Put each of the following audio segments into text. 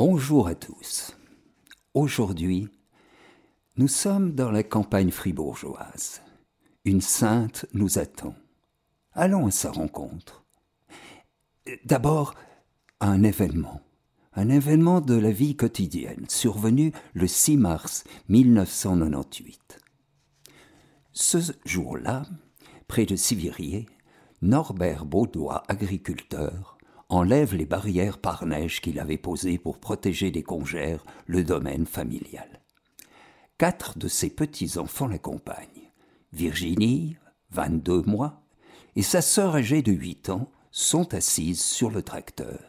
Bonjour à tous. Aujourd'hui, nous sommes dans la campagne fribourgeoise. Une sainte nous attend. Allons à sa rencontre. D'abord, un événement. Un événement de la vie quotidienne, survenu le 6 mars 1998. Ce jour-là, près de Sivirier, Norbert Baudois, agriculteur, enlève les barrières par neige qu'il avait posées pour protéger des congères le domaine familial. Quatre de ses petits-enfants l'accompagnent. Virginie, 22 mois, et sa sœur âgée de 8 ans sont assises sur le tracteur.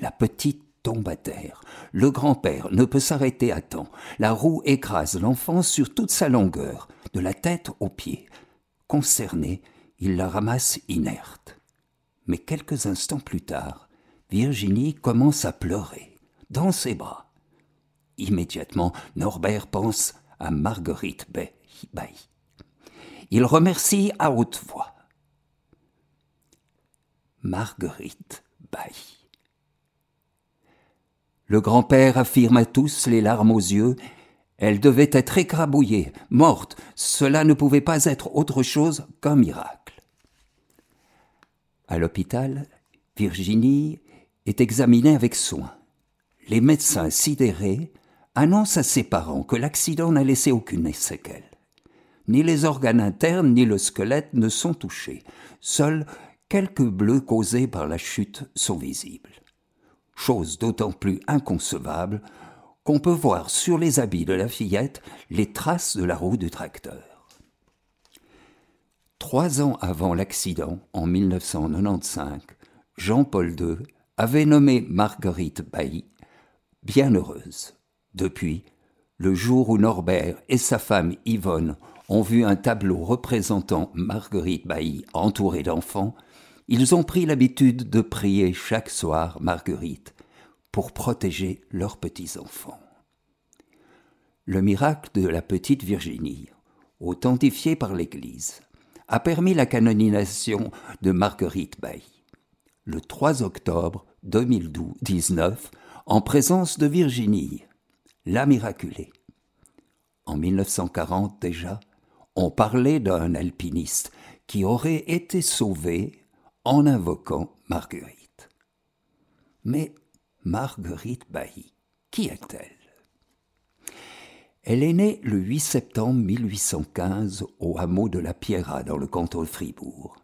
La petite tombe à terre. Le grand-père ne peut s'arrêter à temps. La roue écrase l'enfant sur toute sa longueur, de la tête aux pieds. Concerné, il la ramasse inerte. Mais quelques instants plus tard, Virginie commence à pleurer, dans ses bras. Immédiatement, Norbert pense à Marguerite Bailly. Il remercie à haute voix. Marguerite Bailly. Le grand-père affirme à tous, les larmes aux yeux, elle devait être écrabouillée, morte, cela ne pouvait pas être autre chose qu'un miracle. À l'hôpital, Virginie est examinée avec soin. Les médecins sidérés annoncent à ses parents que l'accident n'a laissé aucune séquelle. Ni les organes internes ni le squelette ne sont touchés. Seuls quelques bleus causés par la chute sont visibles. Chose d'autant plus inconcevable qu'on peut voir sur les habits de la fillette les traces de la roue du tracteur. Trois ans avant l'accident, en 1995, Jean-Paul II avait nommé Marguerite Bailly bienheureuse. Depuis, le jour où Norbert et sa femme Yvonne ont vu un tableau représentant Marguerite Bailly entourée d'enfants, ils ont pris l'habitude de prier chaque soir Marguerite pour protéger leurs petits-enfants. Le miracle de la petite Virginie, authentifié par l'Église, a permis la canonisation de Marguerite Bailly. Le 3 octobre 2019, en présence de Virginie, la miraculée. En 1940 déjà, on parlait d'un alpiniste qui aurait été sauvé en invoquant Marguerite. Mais Marguerite Bailly, qui est-elle? Elle est née le 8 septembre 1815 au hameau de la Pierra dans le canton de Fribourg.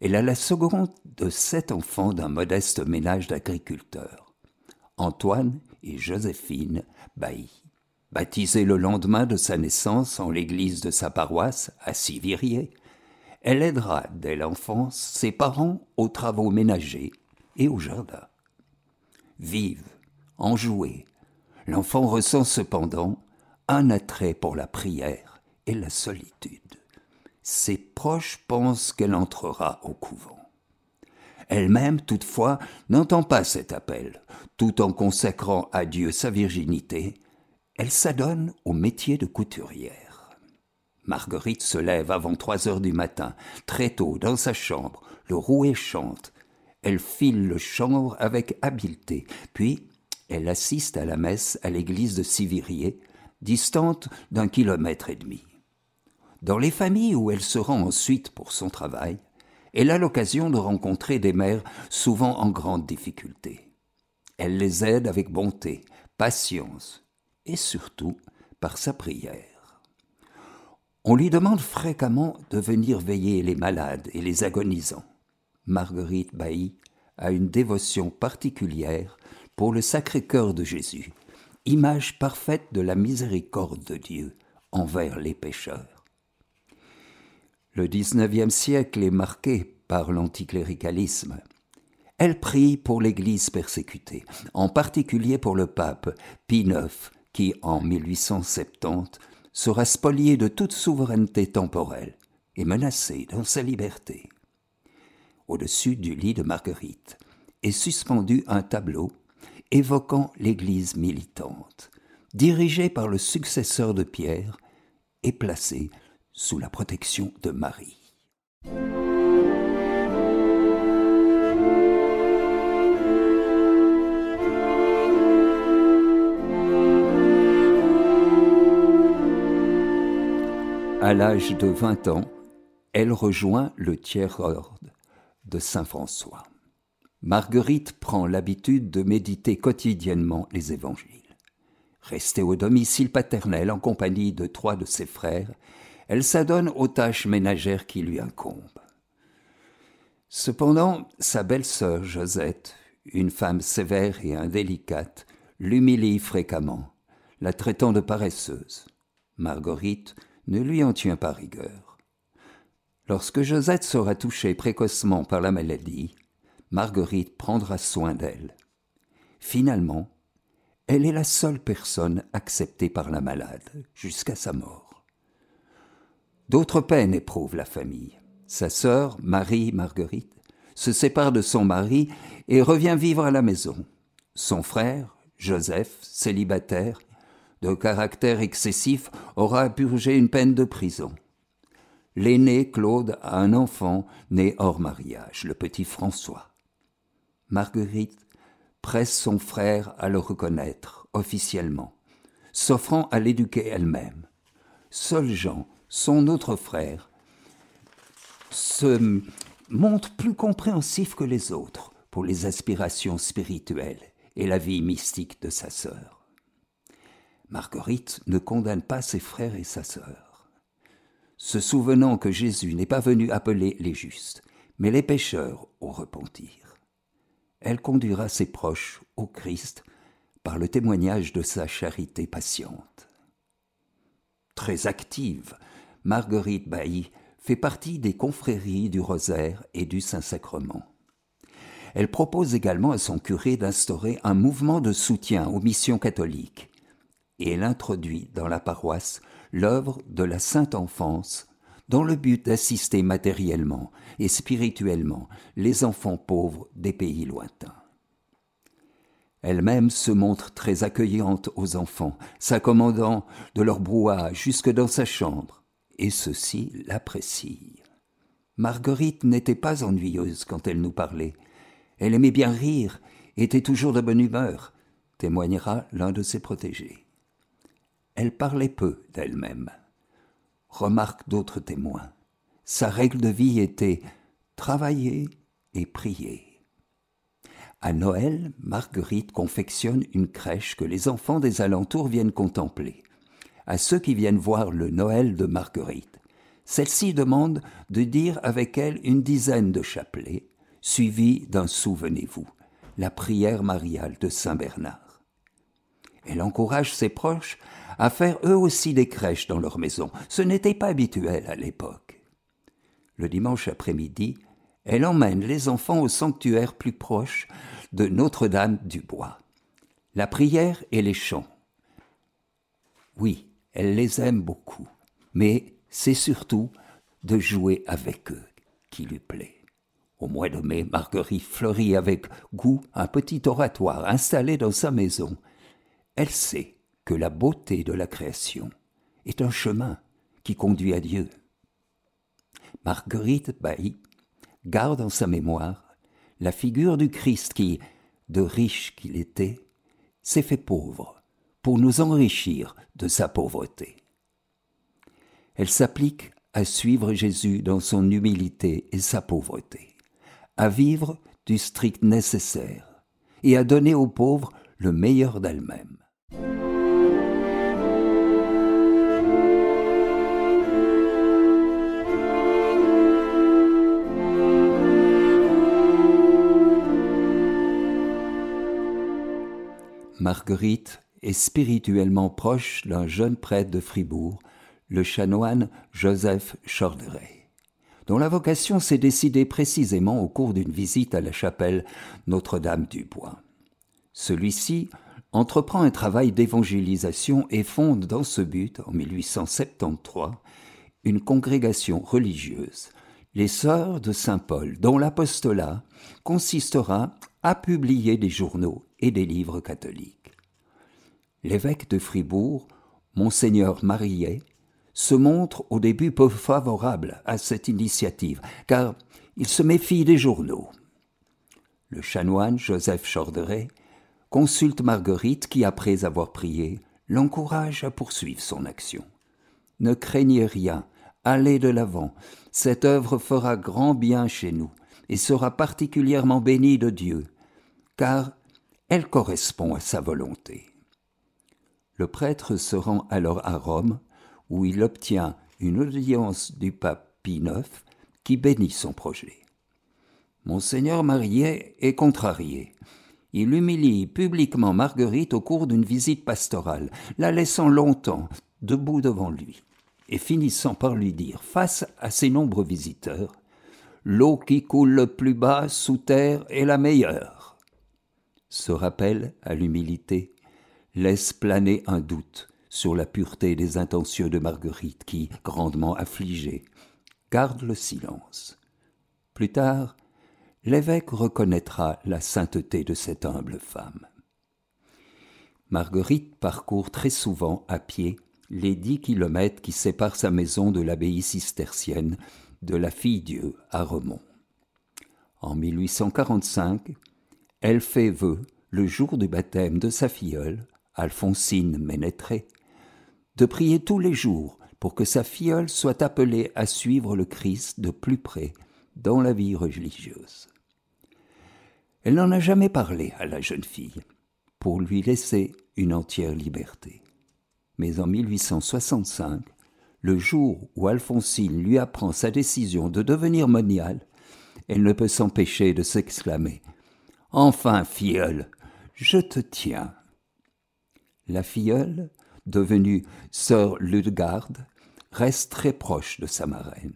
Elle a la seconde de sept enfants d'un modeste ménage d'agriculteurs. Antoine et Joséphine Bailly. Baptisée le lendemain de sa naissance en l'église de sa paroisse, à Sivirier, elle aidera dès l'enfance ses parents aux travaux ménagers et au jardin. Vive, enjouée, l'enfant ressent cependant un attrait pour la prière et la solitude. Ses proches pensent qu'elle entrera au couvent. Elle-même, toutefois, n'entend pas cet appel. Tout en consacrant à Dieu sa virginité, elle s'adonne au métier de couturière. Marguerite se lève avant trois heures du matin, très tôt, dans sa chambre. Le rouet chante. Elle file le chanvre avec habileté, puis elle assiste à la messe à l'église de Sivirier, distante d'un kilomètre et demi. Dans les familles où elle se rend ensuite pour son travail, elle a l'occasion de rencontrer des mères souvent en grande difficulté. Elle les aide avec bonté, patience et surtout par sa prière. On lui demande fréquemment de venir veiller les malades et les agonisants. Marguerite Bailly a une dévotion particulière pour le Sacré-Cœur de Jésus image parfaite de la miséricorde de Dieu envers les pécheurs. Le XIXe siècle est marqué par l'anticléricalisme. Elle prie pour l'Église persécutée, en particulier pour le pape Pie IX, qui, en 1870, sera spolié de toute souveraineté temporelle et menacé dans sa liberté. Au-dessus du lit de Marguerite est suspendu un tableau évoquant l'Église militante, dirigée par le successeur de Pierre et placée sous la protection de Marie. À l'âge de 20 ans, elle rejoint le tiers-ordre de Saint-François. Marguerite prend l'habitude de méditer quotidiennement les évangiles. Restée au domicile paternel en compagnie de trois de ses frères, elle s'adonne aux tâches ménagères qui lui incombent. Cependant, sa belle-sœur Josette, une femme sévère et indélicate, l'humilie fréquemment, la traitant de paresseuse. Marguerite ne lui en tient pas rigueur. Lorsque Josette sera touchée précocement par la maladie, Marguerite prendra soin d'elle. Finalement, elle est la seule personne acceptée par la malade jusqu'à sa mort. D'autres peines éprouvent la famille. Sa sœur, Marie Marguerite, se sépare de son mari et revient vivre à la maison. Son frère, Joseph, célibataire, de caractère excessif, aura purgé une peine de prison. L'aîné, Claude, a un enfant né hors mariage, le petit François. Marguerite presse son frère à le reconnaître officiellement, s'offrant à l'éduquer elle-même. Seul Jean, son autre frère, se montre plus compréhensif que les autres pour les aspirations spirituelles et la vie mystique de sa sœur. Marguerite ne condamne pas ses frères et sa sœur. Se souvenant que Jésus n'est pas venu appeler les justes, mais les pécheurs au repentir elle conduira ses proches au Christ par le témoignage de sa charité patiente. Très active, Marguerite Bailly fait partie des confréries du Rosaire et du Saint-Sacrement. Elle propose également à son curé d'instaurer un mouvement de soutien aux missions catholiques et elle introduit dans la paroisse l'œuvre de la Sainte Enfance dans le but d'assister matériellement et spirituellement les enfants pauvres des pays lointains. Elle-même se montre très accueillante aux enfants, s'accommodant de leur brouhaha jusque dans sa chambre, et ceux-ci l'apprécient. Marguerite n'était pas ennuyeuse quand elle nous parlait. Elle aimait bien rire, était toujours de bonne humeur, témoignera l'un de ses protégés. Elle parlait peu d'elle-même remarque d'autres témoins. Sa règle de vie était travailler et prier. À Noël, Marguerite confectionne une crèche que les enfants des alentours viennent contempler. À ceux qui viennent voir le Noël de Marguerite, celle-ci demande de dire avec elle une dizaine de chapelets, suivis d'un Souvenez-vous, la prière mariale de Saint Bernard. Elle encourage ses proches à faire eux aussi des crèches dans leur maison. Ce n'était pas habituel à l'époque. Le dimanche après-midi, elle emmène les enfants au sanctuaire plus proche de Notre-Dame du Bois. La prière et les chants. Oui, elle les aime beaucoup, mais c'est surtout de jouer avec eux qui lui plaît. Au mois de mai, Marguerite fleurit avec goût un petit oratoire installé dans sa maison. Elle sait que la beauté de la création est un chemin qui conduit à Dieu. Marguerite Bailly garde en sa mémoire la figure du Christ qui, de riche qu'il était, s'est fait pauvre pour nous enrichir de sa pauvreté. Elle s'applique à suivre Jésus dans son humilité et sa pauvreté, à vivre du strict nécessaire et à donner aux pauvres le meilleur d'elle-même. Marguerite est spirituellement proche d'un jeune prêtre de Fribourg, le chanoine Joseph Chorderet, dont la vocation s'est décidée précisément au cours d'une visite à la chapelle Notre-Dame du Bois. Celui-ci entreprend un travail d'évangélisation et fonde dans ce but, en 1873, une congrégation religieuse, les Sœurs de Saint Paul, dont l'apostolat consistera à publier des journaux et des livres catholiques. L'évêque de Fribourg, monseigneur Marillet, se montre au début peu favorable à cette initiative, car il se méfie des journaux. Le chanoine Joseph Chorderet consulte Marguerite qui, après avoir prié, l'encourage à poursuivre son action. Ne craignez rien, allez de l'avant. Cette œuvre fera grand bien chez nous et sera particulièrement bénie de Dieu, car elle correspond à sa volonté. Le prêtre se rend alors à Rome, où il obtient une audience du pape Pie IX qui bénit son projet. Monseigneur Mariet est contrarié. Il humilie publiquement Marguerite au cours d'une visite pastorale, la laissant longtemps debout devant lui, et finissant par lui dire, face à ses nombreux visiteurs, L'eau qui coule le plus bas sous terre est la meilleure. Ce rappel à l'humilité laisse planer un doute sur la pureté des intentions de Marguerite qui, grandement affligée, garde le silence. Plus tard, l'évêque reconnaîtra la sainteté de cette humble femme. Marguerite parcourt très souvent à pied les dix kilomètres qui séparent sa maison de l'abbaye cistercienne de la Fille-Dieu à Remont. En 1845, elle fait vœu, le jour du baptême de sa filleule, Alphonsine Ménétré, de prier tous les jours pour que sa filleule soit appelée à suivre le Christ de plus près dans la vie religieuse. Elle n'en a jamais parlé à la jeune fille, pour lui laisser une entière liberté. Mais en 1865, le jour où Alphonsine lui apprend sa décision de devenir moniale, elle ne peut s'empêcher de s'exclamer Enfin, filleule, je te tiens. La filleule, devenue sœur Ludegarde, reste très proche de sa marraine.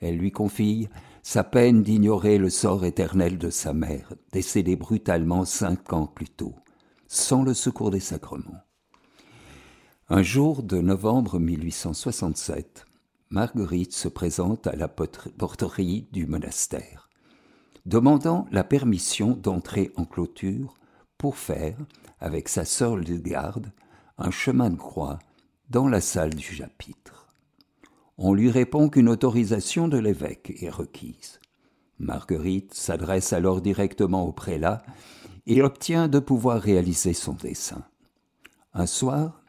Elle lui confie sa peine d'ignorer le sort éternel de sa mère, décédée brutalement cinq ans plus tôt, sans le secours des sacrements. Un jour de novembre 1867, Marguerite se présente à la porterie du monastère, demandant la permission d'entrer en clôture pour faire, avec sa sœur Lugarde, un chemin de croix dans la salle du chapitre. On lui répond qu'une autorisation de l'évêque est requise. Marguerite s'adresse alors directement au prélat et obtient de pouvoir réaliser son dessein. Un soir,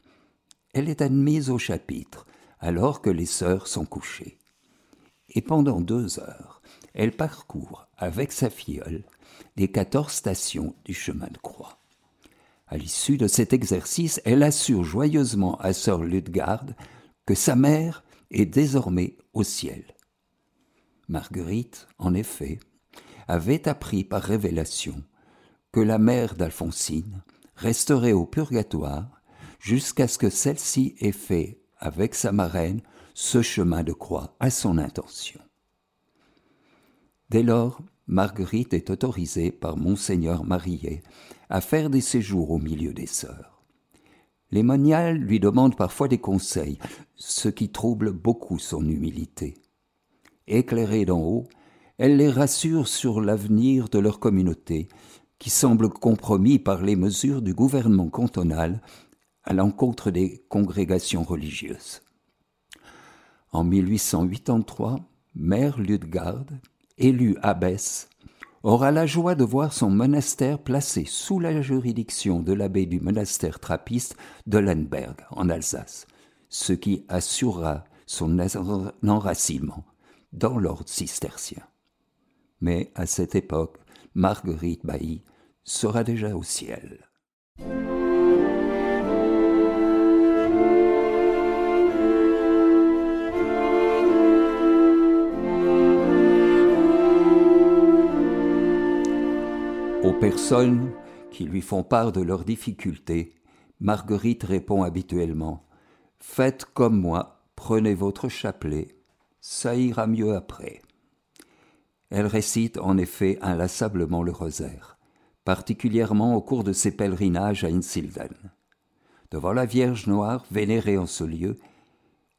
elle est admise au chapitre, alors que les sœurs sont couchées. Et pendant deux heures, elle parcourt, avec sa filleule, les quatorze stations du chemin de croix. À l'issue de cet exercice, elle assure joyeusement à sœur Ludgarde que sa mère est désormais au ciel. Marguerite, en effet, avait appris par révélation que la mère d'Alphonsine resterait au purgatoire jusqu'à ce que celle-ci ait fait, avec sa marraine, ce chemin de croix à son intention. Dès lors, Marguerite est autorisée par Monseigneur Marillet à faire des séjours au milieu des sœurs. Les moniales lui demandent parfois des conseils, ce qui trouble beaucoup son humilité. Éclairée d'en haut, elle les rassure sur l'avenir de leur communauté, qui semble compromis par les mesures du gouvernement cantonal à l'encontre des congrégations religieuses. En 1883, Mère Ludgarde, élue abbesse, aura la joie de voir son monastère placé sous la juridiction de l'abbé du monastère trappiste de Lenberg, en Alsace, ce qui assurera son enracinement dans l'ordre cistercien. Mais à cette époque, Marguerite Bailly sera déjà au ciel. Personnes qui lui font part de leurs difficultés, Marguerite répond habituellement Faites comme moi, prenez votre chapelet, ça ira mieux après. Elle récite en effet inlassablement le rosaire, particulièrement au cours de ses pèlerinages à Insilden. Devant la Vierge Noire, vénérée en ce lieu,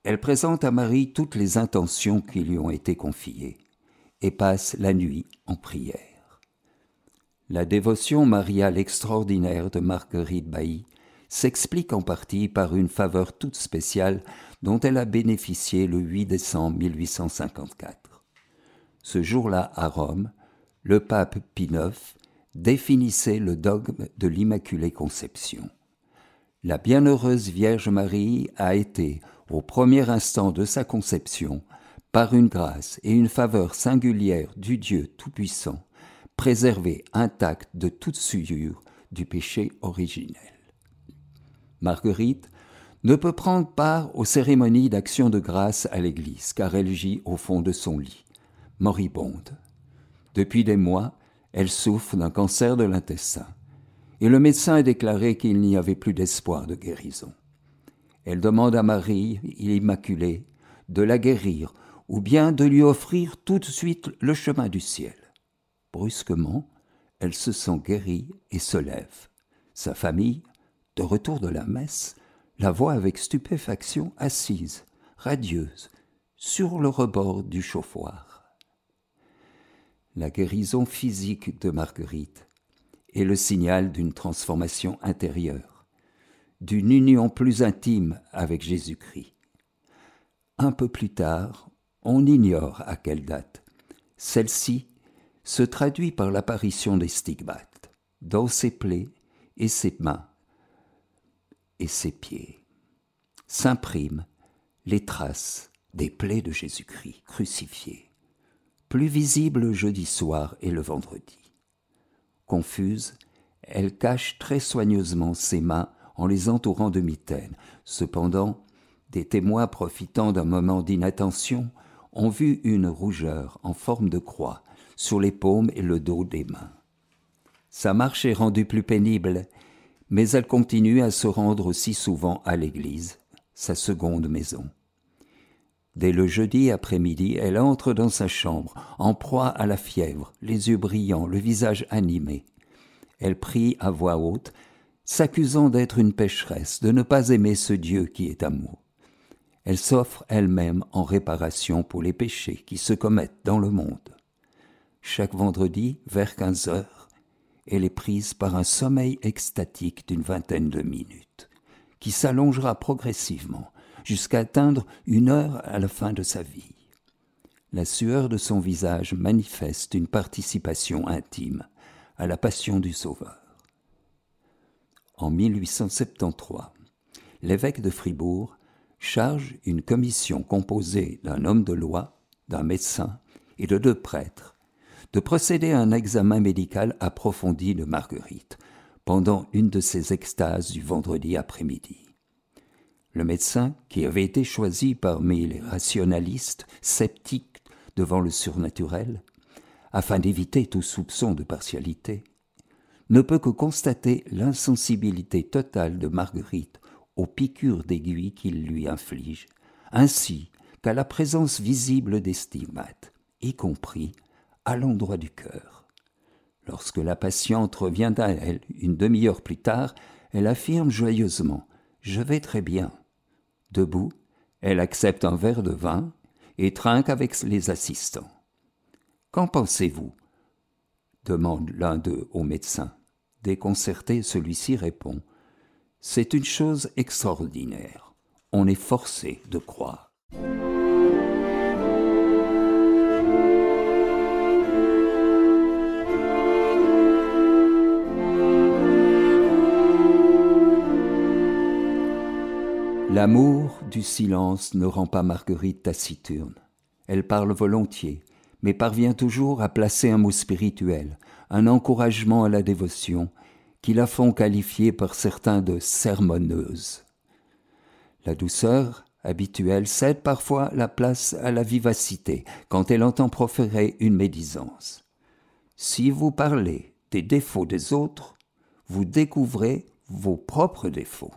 elle présente à Marie toutes les intentions qui lui ont été confiées et passe la nuit en prière. La dévotion mariale extraordinaire de Marguerite Bailly s'explique en partie par une faveur toute spéciale dont elle a bénéficié le 8 décembre 1854. Ce jour-là, à Rome, le pape Pie IX définissait le dogme de l'Immaculée Conception. La bienheureuse Vierge Marie a été, au premier instant de sa conception, par une grâce et une faveur singulière du Dieu Tout-Puissant, préservée intacte de toute souillure du péché originel. Marguerite ne peut prendre part aux cérémonies d'action de grâce à l'Église, car elle gît au fond de son lit, moribonde. Depuis des mois, elle souffre d'un cancer de l'intestin, et le médecin a déclaré qu'il n'y avait plus d'espoir de guérison. Elle demande à Marie, l'Immaculée, de la guérir, ou bien de lui offrir tout de suite le chemin du ciel. Brusquement, elle se sent guérie et se lève. Sa famille, de retour de la messe, la voit avec stupéfaction assise, radieuse, sur le rebord du chauffoir. La guérison physique de Marguerite est le signal d'une transformation intérieure, d'une union plus intime avec Jésus-Christ. Un peu plus tard, on ignore à quelle date, celle-ci se traduit par l'apparition des stigmates dans ses plaies et ses mains et ses pieds. S'impriment les traces des plaies de Jésus-Christ crucifié, plus visibles le jeudi soir et le vendredi. Confuse, elle cache très soigneusement ses mains en les entourant de mitaines. Cependant, des témoins profitant d'un moment d'inattention ont vu une rougeur en forme de croix sur les paumes et le dos des mains. Sa marche est rendue plus pénible, mais elle continue à se rendre aussi souvent à l'église, sa seconde maison. Dès le jeudi après-midi, elle entre dans sa chambre, en proie à la fièvre, les yeux brillants, le visage animé. Elle prie à voix haute, s'accusant d'être une pécheresse, de ne pas aimer ce Dieu qui est amour. Elle s'offre elle-même en réparation pour les péchés qui se commettent dans le monde. Chaque vendredi, vers quinze heures, elle est prise par un sommeil extatique d'une vingtaine de minutes, qui s'allongera progressivement jusqu'à atteindre une heure à la fin de sa vie. La sueur de son visage manifeste une participation intime à la passion du Sauveur. En 1873, l'évêque de Fribourg charge une commission composée d'un homme de loi, d'un médecin et de deux prêtres de procéder à un examen médical approfondi de Marguerite pendant une de ses extases du vendredi après-midi. Le médecin, qui avait été choisi parmi les rationalistes sceptiques devant le surnaturel, afin d'éviter tout soupçon de partialité, ne peut que constater l'insensibilité totale de Marguerite aux piqûres d'aiguilles qu'il lui inflige, ainsi qu'à la présence visible des stigmates, y compris à l'endroit du cœur. Lorsque la patiente revient à elle une demi-heure plus tard, elle affirme joyeusement Je vais très bien. Debout, elle accepte un verre de vin et trinque avec les assistants. Qu'en pensez-vous? demande l'un d'eux au médecin. Déconcerté, celui-ci répond C'est une chose extraordinaire. On est forcé de croire. L'amour du silence ne rend pas Marguerite taciturne. Elle parle volontiers, mais parvient toujours à placer un mot spirituel, un encouragement à la dévotion, qui la font qualifier par certains de sermonneuse. La douceur habituelle cède parfois la place à la vivacité quand elle entend proférer une médisance. Si vous parlez des défauts des autres, vous découvrez vos propres défauts.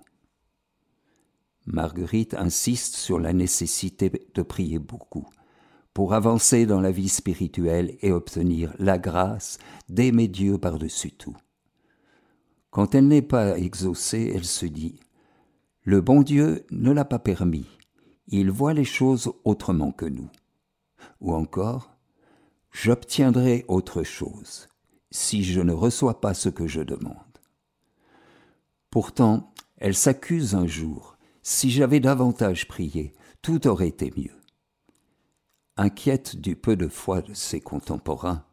Marguerite insiste sur la nécessité de prier beaucoup pour avancer dans la vie spirituelle et obtenir la grâce d'aimer Dieu par-dessus tout. Quand elle n'est pas exaucée, elle se dit Le bon Dieu ne l'a pas permis, il voit les choses autrement que nous. Ou encore J'obtiendrai autre chose si je ne reçois pas ce que je demande. Pourtant, elle s'accuse un jour si j'avais davantage prié, tout aurait été mieux. Inquiète du peu de foi de ses contemporains,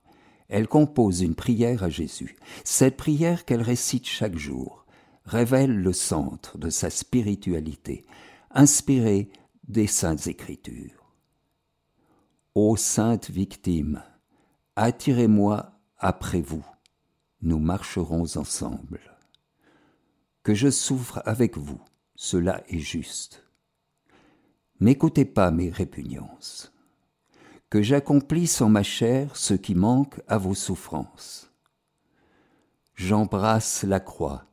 elle compose une prière à Jésus. Cette prière qu'elle récite chaque jour révèle le centre de sa spiritualité, inspirée des Saintes Écritures. Ô sainte victime, attirez-moi après vous, nous marcherons ensemble. Que je souffre avec vous, cela est juste. N'écoutez pas mes répugnances. Que j'accomplisse en ma chair ce qui manque à vos souffrances. J'embrasse la croix,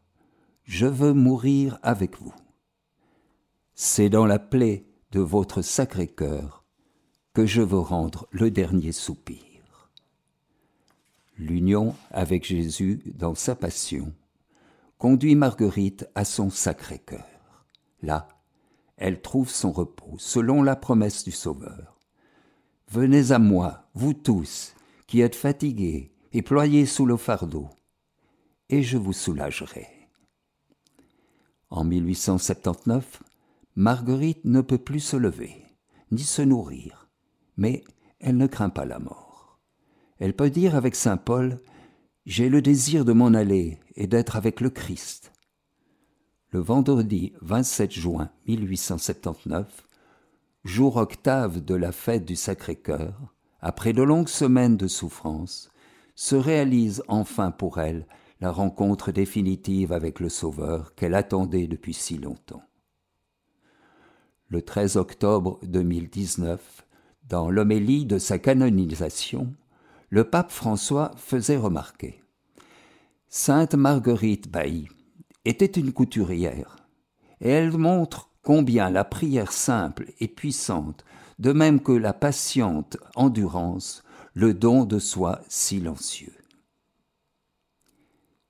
je veux mourir avec vous. C'est dans la plaie de votre sacré cœur que je veux rendre le dernier soupir. L'union avec Jésus dans sa passion conduit Marguerite à son sacré cœur. Là, elle trouve son repos selon la promesse du Sauveur. Venez à moi, vous tous, qui êtes fatigués et ployés sous le fardeau, et je vous soulagerai. En 1879, Marguerite ne peut plus se lever, ni se nourrir, mais elle ne craint pas la mort. Elle peut dire avec Saint Paul, J'ai le désir de m'en aller et d'être avec le Christ. Le vendredi 27 juin 1879, jour octave de la fête du Sacré-Cœur, après de longues semaines de souffrance, se réalise enfin pour elle la rencontre définitive avec le Sauveur qu'elle attendait depuis si longtemps. Le 13 octobre 2019, dans l'homélie de sa canonisation, le pape François faisait remarquer Sainte Marguerite Bailly était une couturière, et elle montre combien la prière simple et puissante, de même que la patiente endurance, le don de soi silencieux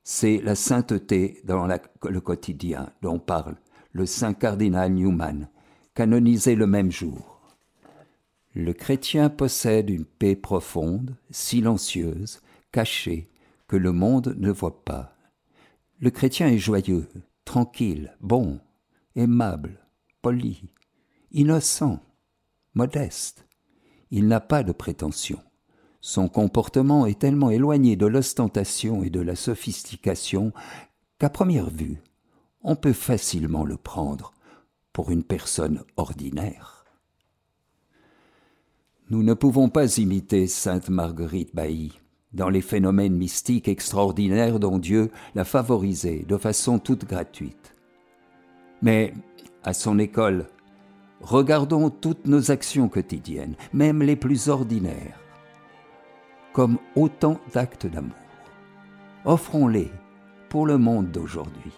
c'est la sainteté dans le quotidien dont parle le saint cardinal Newman, canonisé le même jour. Le chrétien possède une paix profonde, silencieuse, cachée, que le monde ne voit pas. Le chrétien est joyeux, tranquille, bon, aimable, poli, innocent, modeste. Il n'a pas de prétention. Son comportement est tellement éloigné de l'ostentation et de la sophistication qu'à première vue, on peut facilement le prendre pour une personne ordinaire. Nous ne pouvons pas imiter sainte Marguerite Bailly dans les phénomènes mystiques extraordinaires dont Dieu l'a favorisée de façon toute gratuite. Mais, à son école, regardons toutes nos actions quotidiennes, même les plus ordinaires comme autant d'actes d'amour. Offrons-les pour le monde d'aujourd'hui.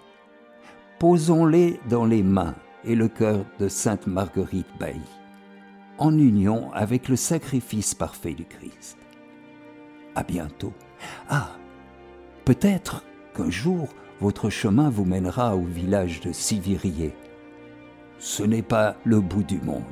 Posons-les dans les mains et le cœur de Sainte Marguerite Bailly, en union avec le sacrifice parfait du Christ. À bientôt. Ah, peut-être qu'un jour votre chemin vous mènera au village de Sivirier. Ce n'est pas le bout du monde.